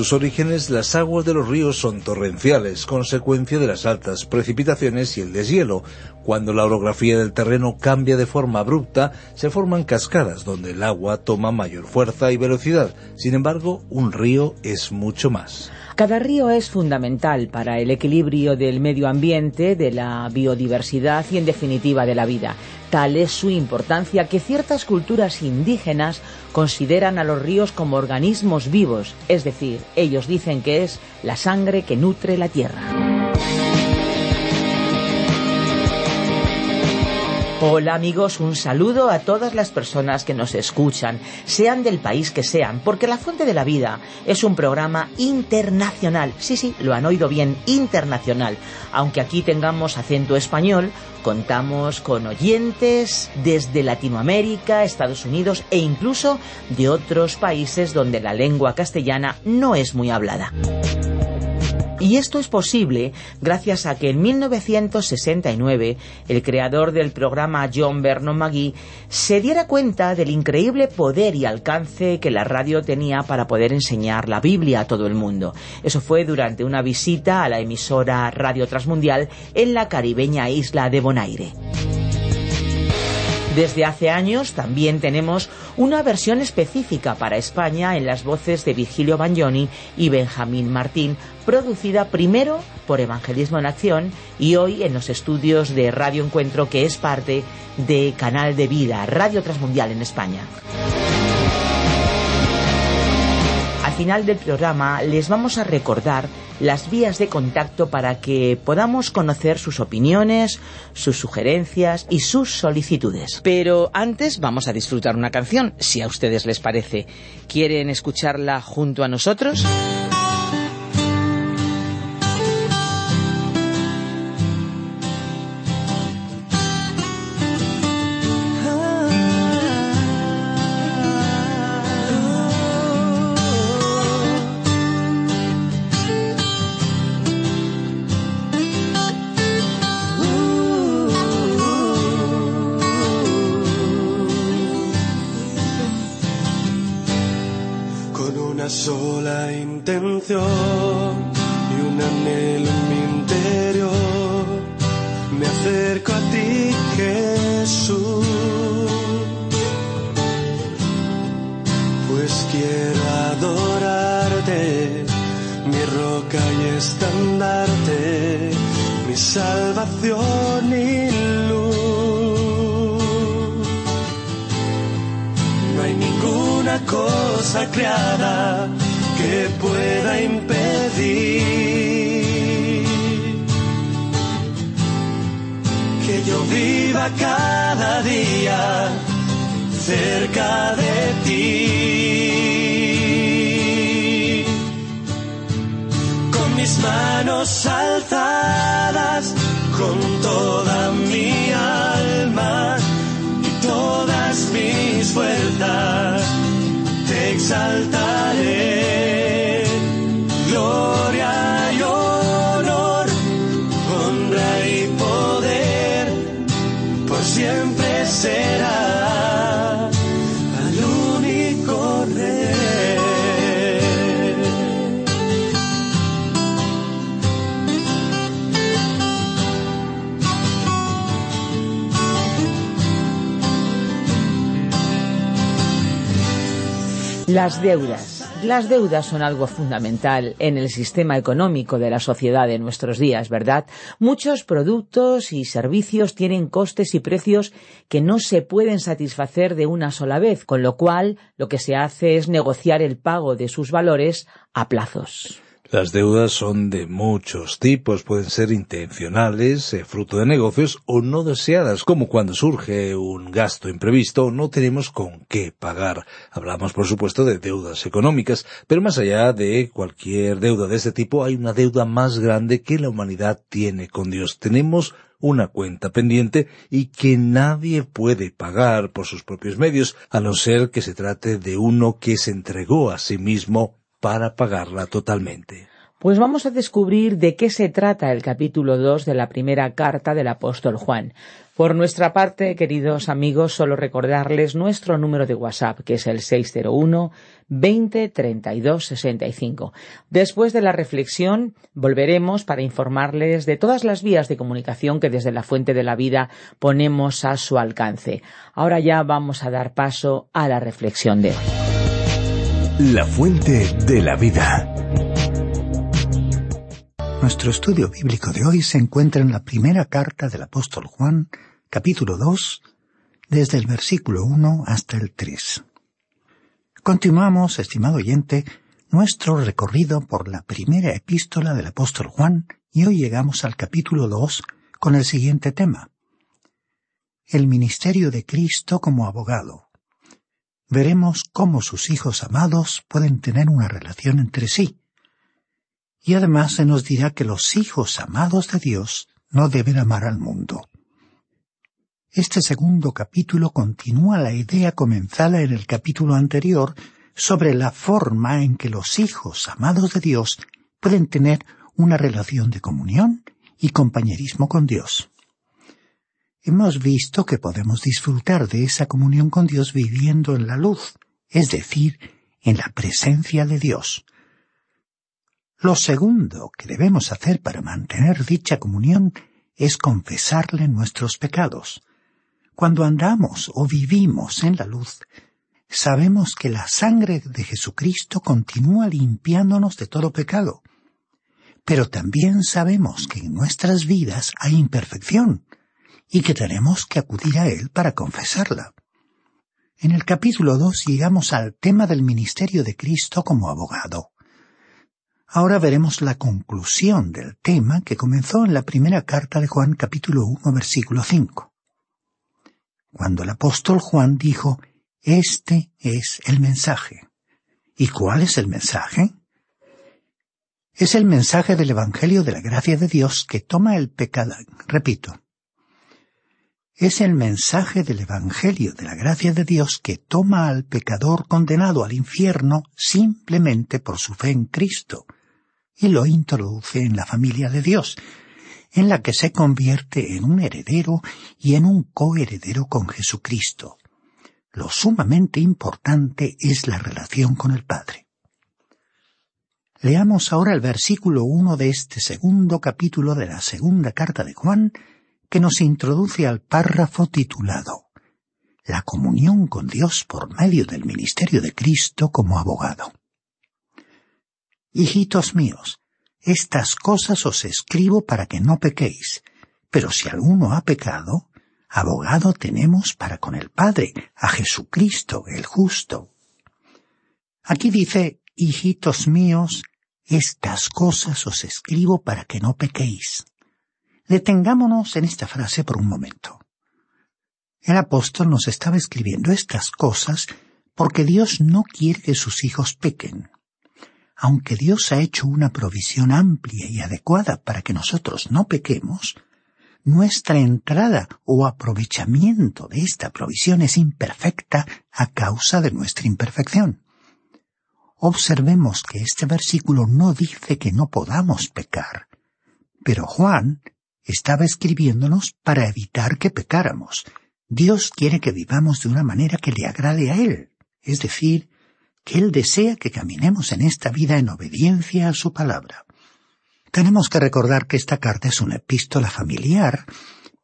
Sus orígenes, las aguas de los ríos son torrenciales, consecuencia de las altas precipitaciones y el deshielo. Cuando la orografía del terreno cambia de forma abrupta, se forman cascadas donde el agua toma mayor fuerza y velocidad. Sin embargo, un río es mucho más. Cada río es fundamental para el equilibrio del medio ambiente, de la biodiversidad y, en definitiva, de la vida. Tal es su importancia que ciertas culturas indígenas consideran a los ríos como organismos vivos, es decir, ellos dicen que es la sangre que nutre la tierra. Hola amigos, un saludo a todas las personas que nos escuchan, sean del país que sean, porque La Fuente de la Vida es un programa internacional. Sí, sí, lo han oído bien, internacional. Aunque aquí tengamos acento español, contamos con oyentes desde Latinoamérica, Estados Unidos e incluso de otros países donde la lengua castellana no es muy hablada. Y esto es posible gracias a que en 1969 el creador del programa John Vernon McGee se diera cuenta del increíble poder y alcance que la radio tenía para poder enseñar la Biblia a todo el mundo. Eso fue durante una visita a la emisora Radio Transmundial en la caribeña isla de Bonaire. Desde hace años también tenemos una versión específica para España en las voces de Virgilio Bagnoni y Benjamín Martín, producida primero por Evangelismo en Acción y hoy en los estudios de Radio Encuentro, que es parte de Canal de Vida, Radio Transmundial en España. Al final del programa les vamos a recordar las vías de contacto para que podamos conocer sus opiniones, sus sugerencias y sus solicitudes. Pero antes vamos a disfrutar una canción, si a ustedes les parece. ¿Quieren escucharla junto a nosotros? yo viva cada día cerca de ti. Con mis manos alzadas, con toda mi alma y todas mis fuerzas, te exaltaré. Las deudas. Las deudas son algo fundamental en el sistema económico de la sociedad de nuestros días, ¿verdad? Muchos productos y servicios tienen costes y precios que no se pueden satisfacer de una sola vez, con lo cual lo que se hace es negociar el pago de sus valores a plazos. Las deudas son de muchos tipos, pueden ser intencionales, eh, fruto de negocios o no deseadas, como cuando surge un gasto imprevisto, no tenemos con qué pagar. Hablamos, por supuesto, de deudas económicas, pero más allá de cualquier deuda de este tipo, hay una deuda más grande que la humanidad tiene con Dios. Tenemos una cuenta pendiente y que nadie puede pagar por sus propios medios, a no ser que se trate de uno que se entregó a sí mismo para pagarla totalmente. Pues vamos a descubrir de qué se trata el capítulo 2 de la primera carta del apóstol Juan. Por nuestra parte, queridos amigos, solo recordarles nuestro número de WhatsApp, que es el 601 20 32 65. Después de la reflexión, volveremos para informarles de todas las vías de comunicación que desde la Fuente de la Vida ponemos a su alcance. Ahora ya vamos a dar paso a la reflexión de hoy. La Fuente de la Vida. Nuestro estudio bíblico de hoy se encuentra en la primera carta del apóstol Juan, capítulo 2, desde el versículo 1 hasta el 3. Continuamos, estimado oyente, nuestro recorrido por la primera epístola del apóstol Juan y hoy llegamos al capítulo 2 con el siguiente tema. El ministerio de Cristo como abogado. Veremos cómo sus hijos amados pueden tener una relación entre sí y además se nos dirá que los hijos amados de Dios no deben amar al mundo. Este segundo capítulo continúa la idea comenzada en el capítulo anterior sobre la forma en que los hijos amados de Dios pueden tener una relación de comunión y compañerismo con Dios. Hemos visto que podemos disfrutar de esa comunión con Dios viviendo en la luz, es decir, en la presencia de Dios, lo segundo que debemos hacer para mantener dicha comunión es confesarle nuestros pecados. Cuando andamos o vivimos en la luz, sabemos que la sangre de Jesucristo continúa limpiándonos de todo pecado. Pero también sabemos que en nuestras vidas hay imperfección y que tenemos que acudir a Él para confesarla. En el capítulo 2 llegamos al tema del ministerio de Cristo como abogado. Ahora veremos la conclusión del tema que comenzó en la primera carta de Juan capítulo 1 versículo 5. Cuando el apóstol Juan dijo, Este es el mensaje. ¿Y cuál es el mensaje? Es el mensaje del Evangelio de la gracia de Dios que toma el pecado. Repito. Es el mensaje del Evangelio de la gracia de Dios que toma al pecador condenado al infierno simplemente por su fe en Cristo y lo introduce en la familia de Dios, en la que se convierte en un heredero y en un coheredero con Jesucristo. Lo sumamente importante es la relación con el Padre. Leamos ahora el versículo 1 de este segundo capítulo de la segunda carta de Juan, que nos introduce al párrafo titulado La comunión con Dios por medio del ministerio de Cristo como abogado. Hijitos míos, estas cosas os escribo para que no pequéis, pero si alguno ha pecado, abogado tenemos para con el Padre, a Jesucristo el justo. Aquí dice, hijitos míos, estas cosas os escribo para que no pequéis. Detengámonos en esta frase por un momento. El apóstol nos estaba escribiendo estas cosas porque Dios no quiere que sus hijos pequen aunque Dios ha hecho una provisión amplia y adecuada para que nosotros no pequemos, nuestra entrada o aprovechamiento de esta provisión es imperfecta a causa de nuestra imperfección. Observemos que este versículo no dice que no podamos pecar, pero Juan estaba escribiéndonos para evitar que pecáramos. Dios quiere que vivamos de una manera que le agrade a Él, es decir, que Él desea que caminemos en esta vida en obediencia a su palabra. Tenemos que recordar que esta carta es una epístola familiar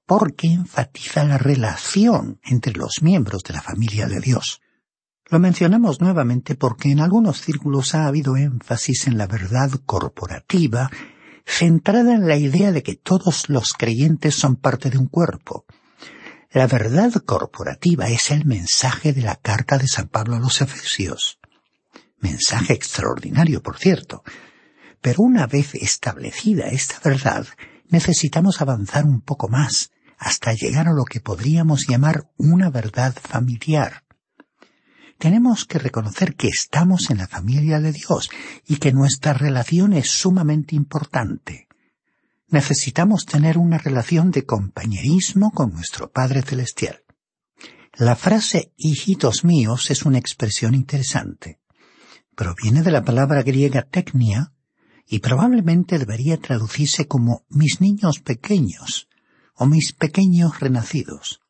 porque enfatiza la relación entre los miembros de la familia de Dios. Lo mencionamos nuevamente porque en algunos círculos ha habido énfasis en la verdad corporativa, centrada en la idea de que todos los creyentes son parte de un cuerpo. La verdad corporativa es el mensaje de la carta de San Pablo a los Efesios mensaje extraordinario, por cierto. Pero una vez establecida esta verdad, necesitamos avanzar un poco más, hasta llegar a lo que podríamos llamar una verdad familiar. Tenemos que reconocer que estamos en la familia de Dios y que nuestra relación es sumamente importante. Necesitamos tener una relación de compañerismo con nuestro Padre Celestial. La frase hijitos míos es una expresión interesante. Proviene de la palabra griega technia y probablemente debería traducirse como mis niños pequeños o mis pequeños renacidos.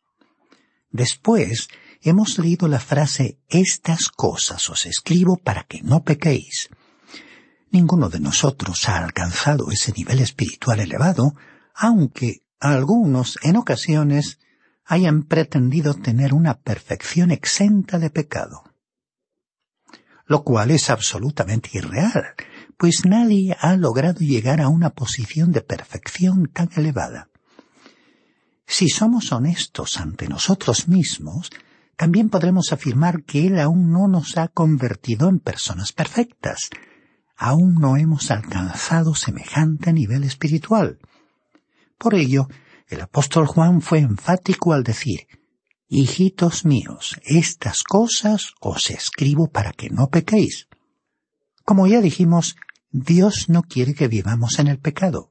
Después hemos leído la frase estas cosas os escribo para que no pequéis. Ninguno de nosotros ha alcanzado ese nivel espiritual elevado, aunque algunos en ocasiones hayan pretendido tener una perfección exenta de pecado. Lo cual es absolutamente irreal, pues nadie ha logrado llegar a una posición de perfección tan elevada. Si somos honestos ante nosotros mismos, también podremos afirmar que Él aún no nos ha convertido en personas perfectas. Aún no hemos alcanzado semejante nivel espiritual. Por ello, el apóstol Juan fue enfático al decir, Hijitos míos, estas cosas os escribo para que no pequéis. Como ya dijimos, Dios no quiere que vivamos en el pecado.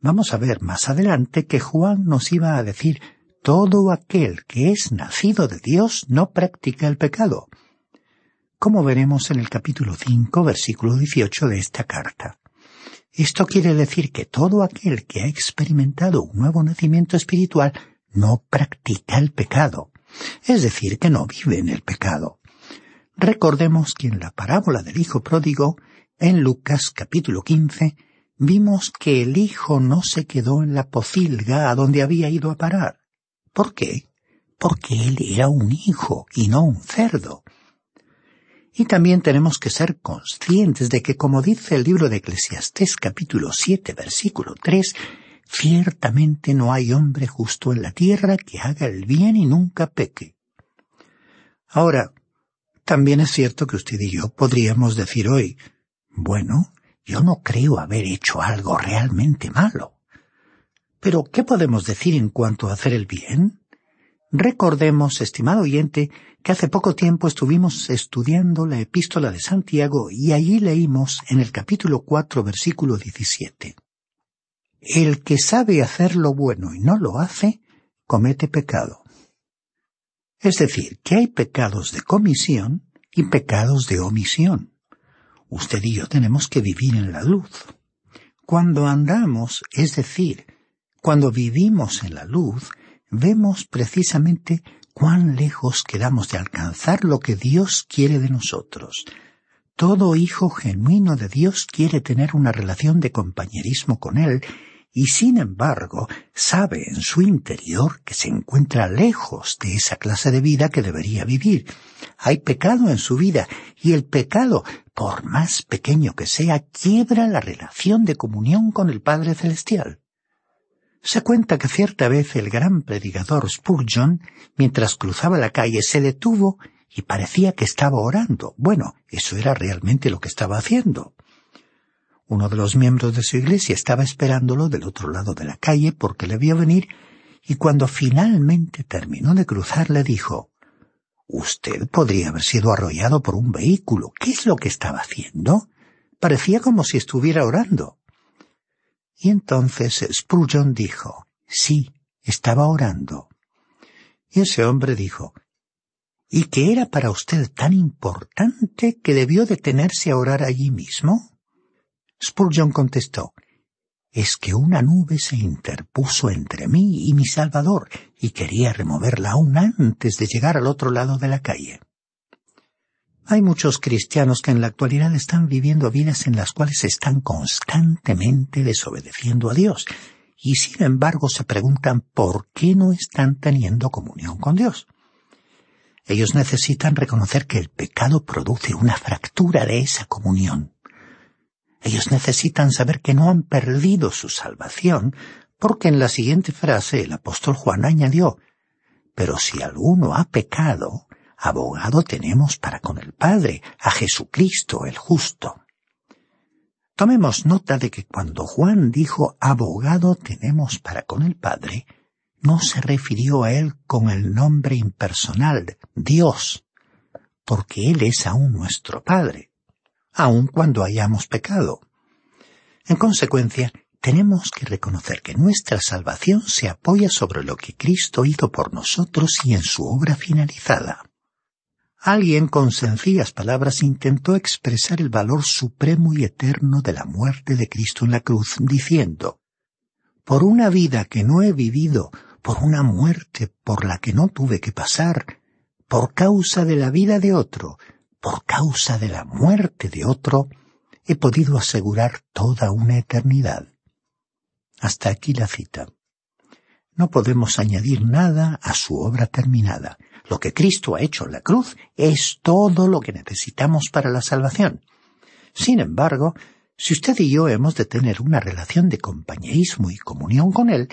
Vamos a ver más adelante que Juan nos iba a decir todo aquel que es nacido de Dios no practica el pecado, como veremos en el capítulo 5, versículo 18 de esta carta. Esto quiere decir que todo aquel que ha experimentado un nuevo nacimiento espiritual no practica el pecado, es decir, que no vive en el pecado. Recordemos que en la parábola del Hijo pródigo, en Lucas capítulo 15, vimos que el Hijo no se quedó en la pocilga a donde había ido a parar. ¿Por qué? Porque él era un hijo y no un cerdo. Y también tenemos que ser conscientes de que, como dice el libro de Eclesiastés capítulo 7 versículo 3, ciertamente no hay hombre justo en la tierra que haga el bien y nunca peque. Ahora, también es cierto que usted y yo podríamos decir hoy, bueno, yo no creo haber hecho algo realmente malo. Pero, ¿qué podemos decir en cuanto a hacer el bien? Recordemos, estimado oyente, que hace poco tiempo estuvimos estudiando la epístola de Santiago y allí leímos en el capítulo 4, versículo 17. El que sabe hacer lo bueno y no lo hace, comete pecado. Es decir, que hay pecados de comisión y pecados de omisión. Usted y yo tenemos que vivir en la luz. Cuando andamos, es decir, cuando vivimos en la luz, vemos precisamente cuán lejos quedamos de alcanzar lo que Dios quiere de nosotros. Todo hijo genuino de Dios quiere tener una relación de compañerismo con Él y sin embargo sabe en su interior que se encuentra lejos de esa clase de vida que debería vivir. Hay pecado en su vida y el pecado, por más pequeño que sea, quiebra la relación de comunión con el Padre Celestial. Se cuenta que cierta vez el gran predicador Spurgeon, mientras cruzaba la calle, se detuvo y parecía que estaba orando. Bueno, eso era realmente lo que estaba haciendo. Uno de los miembros de su iglesia estaba esperándolo del otro lado de la calle porque le vio venir y cuando finalmente terminó de cruzar le dijo Usted podría haber sido arrollado por un vehículo. ¿Qué es lo que estaba haciendo? Parecía como si estuviera orando. Y entonces Spurgeon dijo, sí, estaba orando. Y ese hombre dijo, ¿y qué era para usted tan importante que debió detenerse a orar allí mismo? Spurgeon contestó, es que una nube se interpuso entre mí y mi Salvador y quería removerla aún antes de llegar al otro lado de la calle. Hay muchos cristianos que en la actualidad están viviendo vidas en las cuales están constantemente desobedeciendo a Dios y sin embargo se preguntan por qué no están teniendo comunión con Dios. Ellos necesitan reconocer que el pecado produce una fractura de esa comunión. Ellos necesitan saber que no han perdido su salvación, porque en la siguiente frase el apóstol Juan añadió, pero si alguno ha pecado, abogado tenemos para con el Padre, a Jesucristo el justo. Tomemos nota de que cuando Juan dijo abogado tenemos para con el Padre, no se refirió a él con el nombre impersonal, Dios, porque Él es aún nuestro Padre, aun cuando hayamos pecado. En consecuencia, tenemos que reconocer que nuestra salvación se apoya sobre lo que Cristo hizo por nosotros y en su obra finalizada. Alguien con sencillas palabras intentó expresar el valor supremo y eterno de la muerte de Cristo en la cruz, diciendo, por una vida que no he vivido, por una muerte por la que no tuve que pasar, por causa de la vida de otro, por causa de la muerte de otro, he podido asegurar toda una eternidad. Hasta aquí la cita. No podemos añadir nada a su obra terminada. Lo que Cristo ha hecho en la cruz es todo lo que necesitamos para la salvación. Sin embargo, si usted y yo hemos de tener una relación de compañerismo y comunión con Él,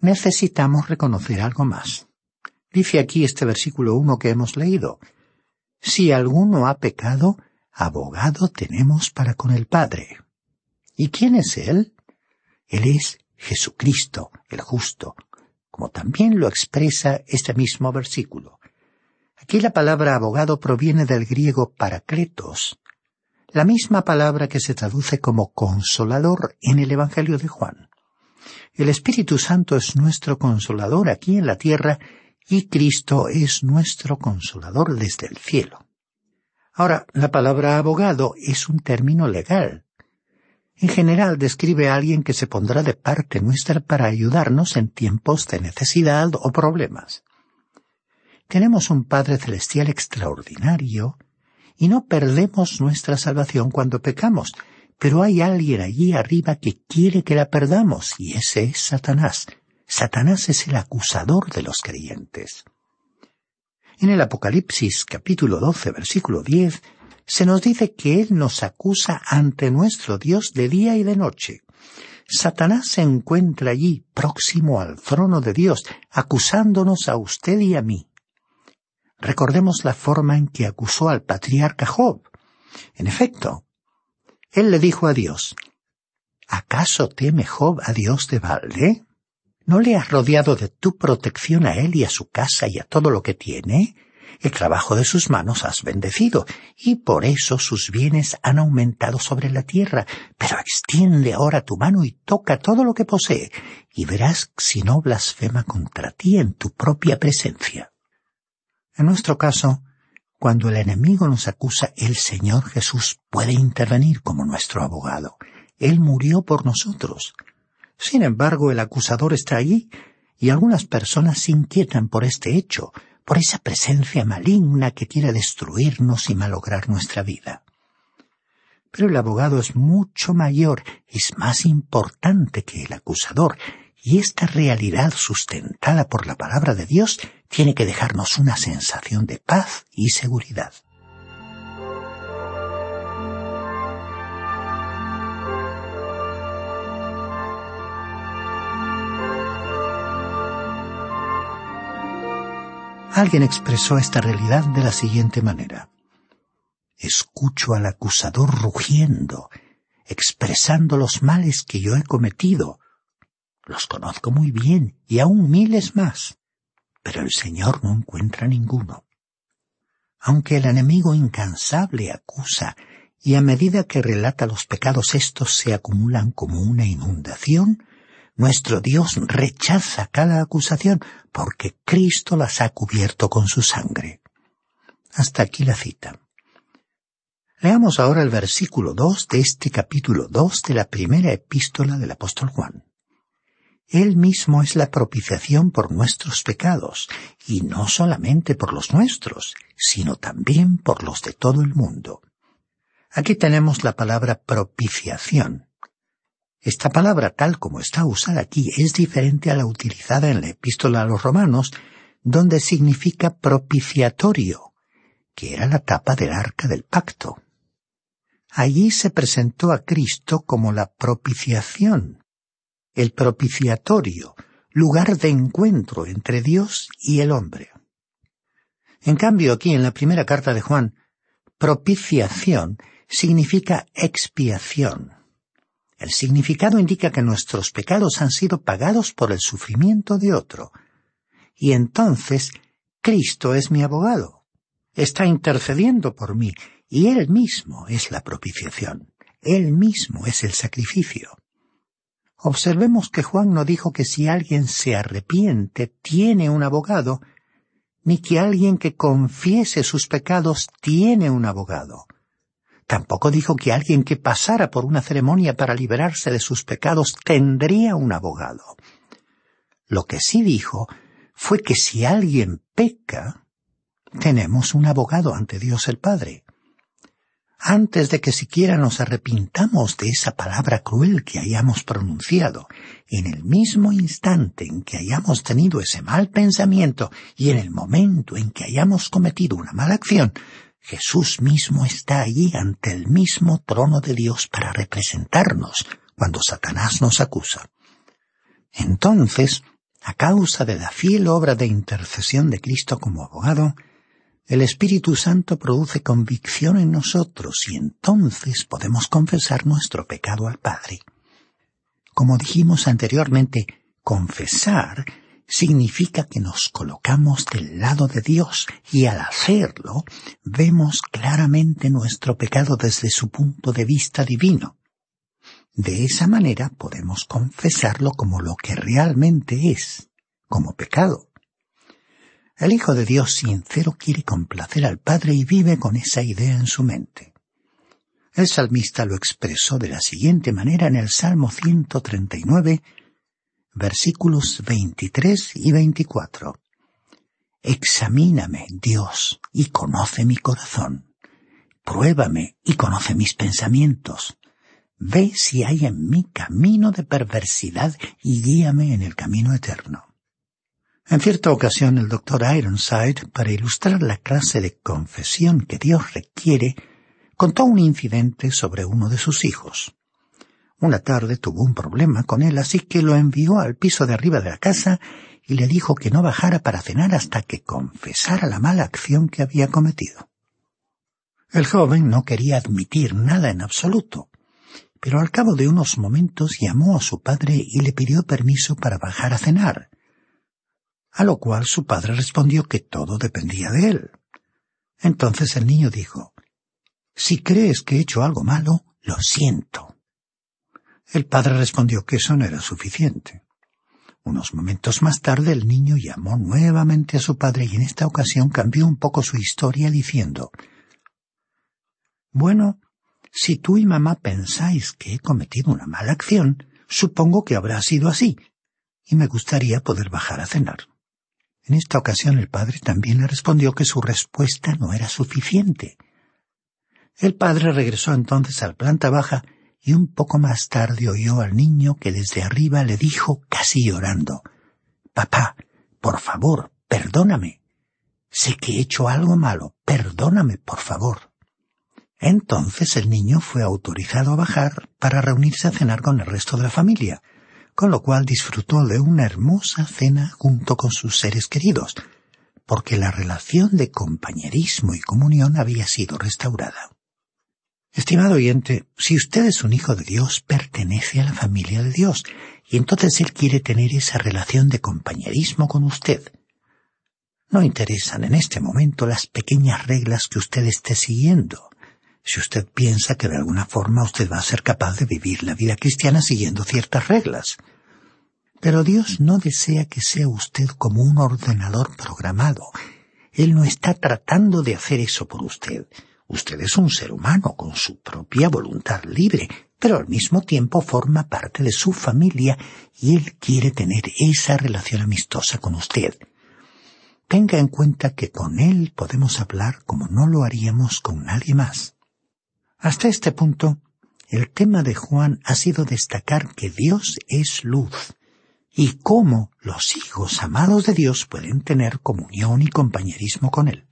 necesitamos reconocer algo más. Dice aquí este versículo 1 que hemos leído. Si alguno ha pecado, abogado tenemos para con el Padre. ¿Y quién es Él? Él es Jesucristo, el justo, como también lo expresa este mismo versículo. Aquí la palabra abogado proviene del griego paracletos, la misma palabra que se traduce como consolador en el Evangelio de Juan. El Espíritu Santo es nuestro consolador aquí en la tierra y Cristo es nuestro consolador desde el cielo. Ahora, la palabra abogado es un término legal. En general describe a alguien que se pondrá de parte nuestra para ayudarnos en tiempos de necesidad o problemas. Tenemos un Padre Celestial extraordinario y no perdemos nuestra salvación cuando pecamos, pero hay alguien allí arriba que quiere que la perdamos y ese es Satanás. Satanás es el acusador de los creyentes. En el Apocalipsis capítulo 12 versículo 10 se nos dice que Él nos acusa ante nuestro Dios de día y de noche. Satanás se encuentra allí, próximo al trono de Dios, acusándonos a usted y a mí. Recordemos la forma en que acusó al patriarca Job. En efecto, él le dijo a Dios, ¿acaso teme Job a Dios de balde? ¿No le has rodeado de tu protección a él y a su casa y a todo lo que tiene? El trabajo de sus manos has bendecido, y por eso sus bienes han aumentado sobre la tierra. Pero extiende ahora tu mano y toca todo lo que posee, y verás si no blasfema contra ti en tu propia presencia. En nuestro caso, cuando el enemigo nos acusa, el Señor Jesús puede intervenir como nuestro abogado. Él murió por nosotros. Sin embargo, el acusador está allí, y algunas personas se inquietan por este hecho, por esa presencia maligna que quiere destruirnos y malograr nuestra vida. Pero el abogado es mucho mayor, es más importante que el acusador, y esta realidad sustentada por la palabra de Dios tiene que dejarnos una sensación de paz y seguridad. Alguien expresó esta realidad de la siguiente manera. Escucho al acusador rugiendo, expresando los males que yo he cometido, los conozco muy bien y aún miles más, pero el Señor no encuentra ninguno. Aunque el enemigo incansable acusa y a medida que relata los pecados estos se acumulan como una inundación, nuestro Dios rechaza cada acusación porque Cristo las ha cubierto con su sangre. Hasta aquí la cita. Leamos ahora el versículo 2 de este capítulo 2 de la primera epístola del apóstol Juan. Él mismo es la propiciación por nuestros pecados, y no solamente por los nuestros, sino también por los de todo el mundo. Aquí tenemos la palabra propiciación. Esta palabra, tal como está usada aquí, es diferente a la utilizada en la epístola a los romanos, donde significa propiciatorio, que era la tapa del arca del pacto. Allí se presentó a Cristo como la propiciación, el propiciatorio, lugar de encuentro entre Dios y el hombre. En cambio, aquí en la primera carta de Juan, propiciación significa expiación. El significado indica que nuestros pecados han sido pagados por el sufrimiento de otro. Y entonces Cristo es mi abogado. Está intercediendo por mí y Él mismo es la propiciación. Él mismo es el sacrificio. Observemos que Juan no dijo que si alguien se arrepiente tiene un abogado, ni que alguien que confiese sus pecados tiene un abogado. Tampoco dijo que alguien que pasara por una ceremonia para liberarse de sus pecados tendría un abogado. Lo que sí dijo fue que si alguien peca, tenemos un abogado ante Dios el Padre antes de que siquiera nos arrepintamos de esa palabra cruel que hayamos pronunciado, en el mismo instante en que hayamos tenido ese mal pensamiento y en el momento en que hayamos cometido una mala acción, Jesús mismo está allí ante el mismo trono de Dios para representarnos cuando Satanás nos acusa. Entonces, a causa de la fiel obra de intercesión de Cristo como abogado, el Espíritu Santo produce convicción en nosotros y entonces podemos confesar nuestro pecado al Padre. Como dijimos anteriormente, confesar significa que nos colocamos del lado de Dios y al hacerlo vemos claramente nuestro pecado desde su punto de vista divino. De esa manera podemos confesarlo como lo que realmente es, como pecado. El Hijo de Dios sincero quiere complacer al Padre y vive con esa idea en su mente. El salmista lo expresó de la siguiente manera en el Salmo 139, versículos 23 y 24. Examíname, Dios, y conoce mi corazón. Pruébame y conoce mis pensamientos. Ve si hay en mí camino de perversidad y guíame en el camino eterno. En cierta ocasión el doctor Ironside, para ilustrar la clase de confesión que Dios requiere, contó un incidente sobre uno de sus hijos. Una tarde tuvo un problema con él, así que lo envió al piso de arriba de la casa y le dijo que no bajara para cenar hasta que confesara la mala acción que había cometido. El joven no quería admitir nada en absoluto, pero al cabo de unos momentos llamó a su padre y le pidió permiso para bajar a cenar, a lo cual su padre respondió que todo dependía de él. Entonces el niño dijo, Si crees que he hecho algo malo, lo siento. El padre respondió que eso no era suficiente. Unos momentos más tarde el niño llamó nuevamente a su padre y en esta ocasión cambió un poco su historia diciendo, Bueno, si tú y mamá pensáis que he cometido una mala acción, supongo que habrá sido así, y me gustaría poder bajar a cenar. En esta ocasión el padre también le respondió que su respuesta no era suficiente. El padre regresó entonces a la planta baja y un poco más tarde oyó al niño que desde arriba le dijo casi llorando Papá, por favor, perdóname. Sé que he hecho algo malo, perdóname, por favor. Entonces el niño fue autorizado a bajar para reunirse a cenar con el resto de la familia, con lo cual disfrutó de una hermosa cena junto con sus seres queridos, porque la relación de compañerismo y comunión había sido restaurada. Estimado oyente, si usted es un hijo de Dios, pertenece a la familia de Dios, y entonces Él quiere tener esa relación de compañerismo con usted. No interesan en este momento las pequeñas reglas que usted esté siguiendo, si usted piensa que de alguna forma usted va a ser capaz de vivir la vida cristiana siguiendo ciertas reglas. Pero Dios no desea que sea usted como un ordenador programado. Él no está tratando de hacer eso por usted. Usted es un ser humano con su propia voluntad libre, pero al mismo tiempo forma parte de su familia y Él quiere tener esa relación amistosa con usted. Tenga en cuenta que con Él podemos hablar como no lo haríamos con nadie más. Hasta este punto, el tema de Juan ha sido destacar que Dios es luz y cómo los hijos amados de Dios pueden tener comunión y compañerismo con Él.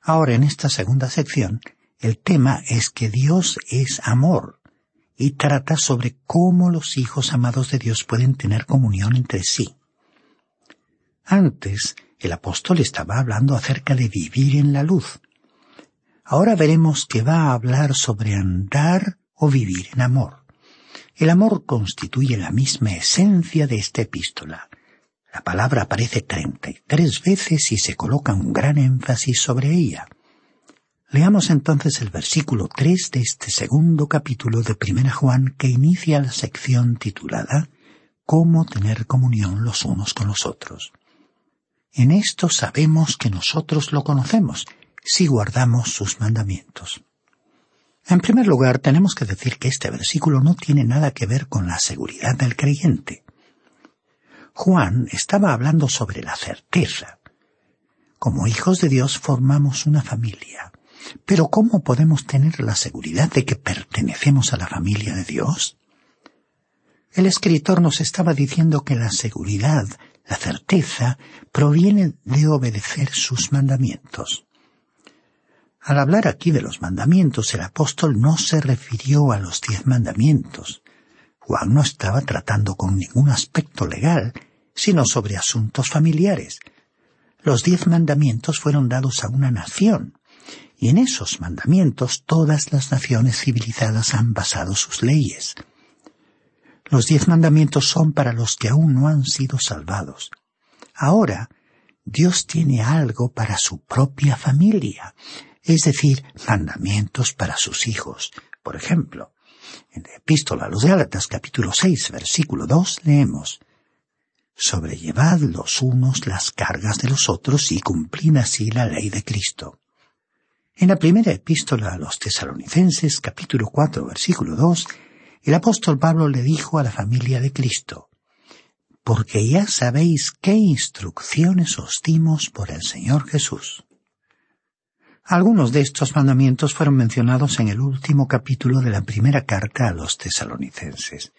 Ahora, en esta segunda sección, el tema es que Dios es amor y trata sobre cómo los hijos amados de Dios pueden tener comunión entre sí. Antes, el apóstol estaba hablando acerca de vivir en la luz, Ahora veremos que va a hablar sobre andar o vivir en amor. El amor constituye la misma esencia de esta epístola. La palabra aparece treinta y tres veces y se coloca un gran énfasis sobre ella. Leamos entonces el versículo tres de este segundo capítulo de Primera Juan que inicia la sección titulada Cómo tener comunión los unos con los otros. En esto sabemos que nosotros lo conocemos, si guardamos sus mandamientos. En primer lugar, tenemos que decir que este versículo no tiene nada que ver con la seguridad del creyente. Juan estaba hablando sobre la certeza. Como hijos de Dios formamos una familia. Pero ¿cómo podemos tener la seguridad de que pertenecemos a la familia de Dios? El escritor nos estaba diciendo que la seguridad, la certeza, proviene de obedecer sus mandamientos. Al hablar aquí de los mandamientos, el apóstol no se refirió a los diez mandamientos. Juan no estaba tratando con ningún aspecto legal, sino sobre asuntos familiares. Los diez mandamientos fueron dados a una nación, y en esos mandamientos todas las naciones civilizadas han basado sus leyes. Los diez mandamientos son para los que aún no han sido salvados. Ahora, Dios tiene algo para su propia familia, es decir, mandamientos para sus hijos. Por ejemplo, en la epístola a los Gálatas capítulo 6 versículo 2 leemos Sobrellevad los unos las cargas de los otros y cumplid así la ley de Cristo. En la primera epístola a los tesalonicenses capítulo 4 versículo 2 el apóstol Pablo le dijo a la familia de Cristo, porque ya sabéis qué instrucciones os dimos por el Señor Jesús. Algunos de estos mandamientos fueron mencionados en el último capítulo de la primera carta a los tesalonicenses.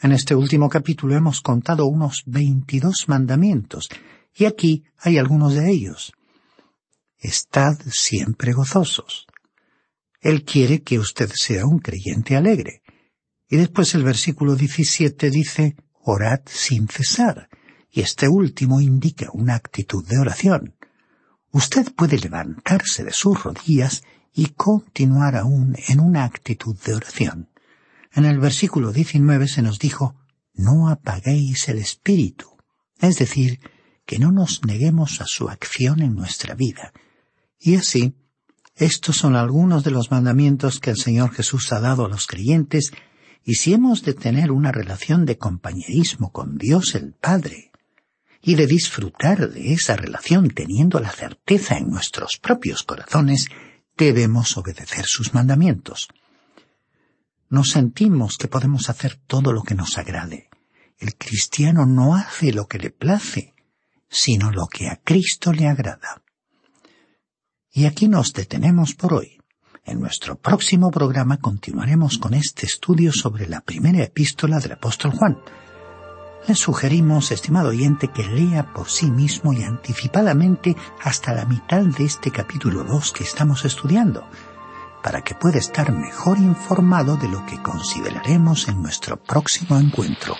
En este último capítulo hemos contado unos veintidós mandamientos, y aquí hay algunos de ellos. Estad siempre gozosos. Él quiere que usted sea un creyente alegre. Y después el versículo 17 dice, orad sin cesar, y este último indica una actitud de oración usted puede levantarse de sus rodillas y continuar aún en una actitud de oración. En el versículo 19 se nos dijo, no apaguéis el espíritu, es decir, que no nos neguemos a su acción en nuestra vida. Y así, estos son algunos de los mandamientos que el Señor Jesús ha dado a los creyentes, y si hemos de tener una relación de compañerismo con Dios el Padre, y de disfrutar de esa relación teniendo la certeza en nuestros propios corazones, debemos obedecer sus mandamientos. Nos sentimos que podemos hacer todo lo que nos agrade. El cristiano no hace lo que le place, sino lo que a Cristo le agrada. Y aquí nos detenemos por hoy. En nuestro próximo programa continuaremos con este estudio sobre la primera epístola del apóstol Juan, le sugerimos, estimado oyente, que lea por sí mismo y anticipadamente hasta la mitad de este capítulo 2 que estamos estudiando, para que pueda estar mejor informado de lo que consideraremos en nuestro próximo encuentro.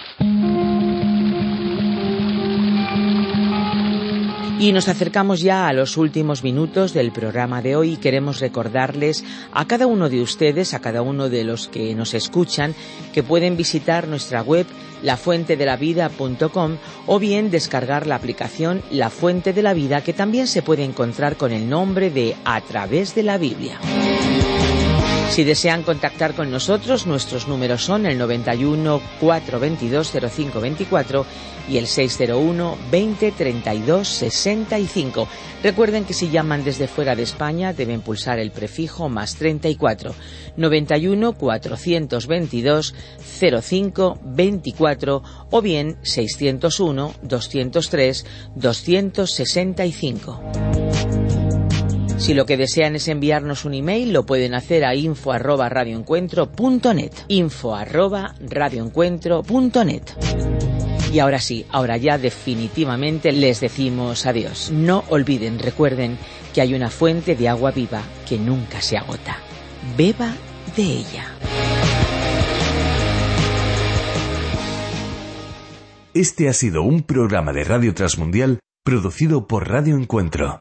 Y nos acercamos ya a los últimos minutos del programa de hoy y queremos recordarles a cada uno de ustedes, a cada uno de los que nos escuchan, que pueden visitar nuestra web lafuentedelavida.com o bien descargar la aplicación La Fuente de la Vida que también se puede encontrar con el nombre de A través de la Biblia. Si desean contactar con nosotros, nuestros números son el 91 422 0524 y el 601 20 32 65. Recuerden que si llaman desde fuera de España deben pulsar el prefijo más 34 91 422 05 24 o bien 601 203 265. Si lo que desean es enviarnos un email, lo pueden hacer a info arroba. Info arroba radioencuentro.net. Y ahora sí, ahora ya definitivamente les decimos adiós. No olviden, recuerden que hay una fuente de agua viva que nunca se agota. Beba de ella. Este ha sido un programa de Radio Transmundial producido por Radio Encuentro.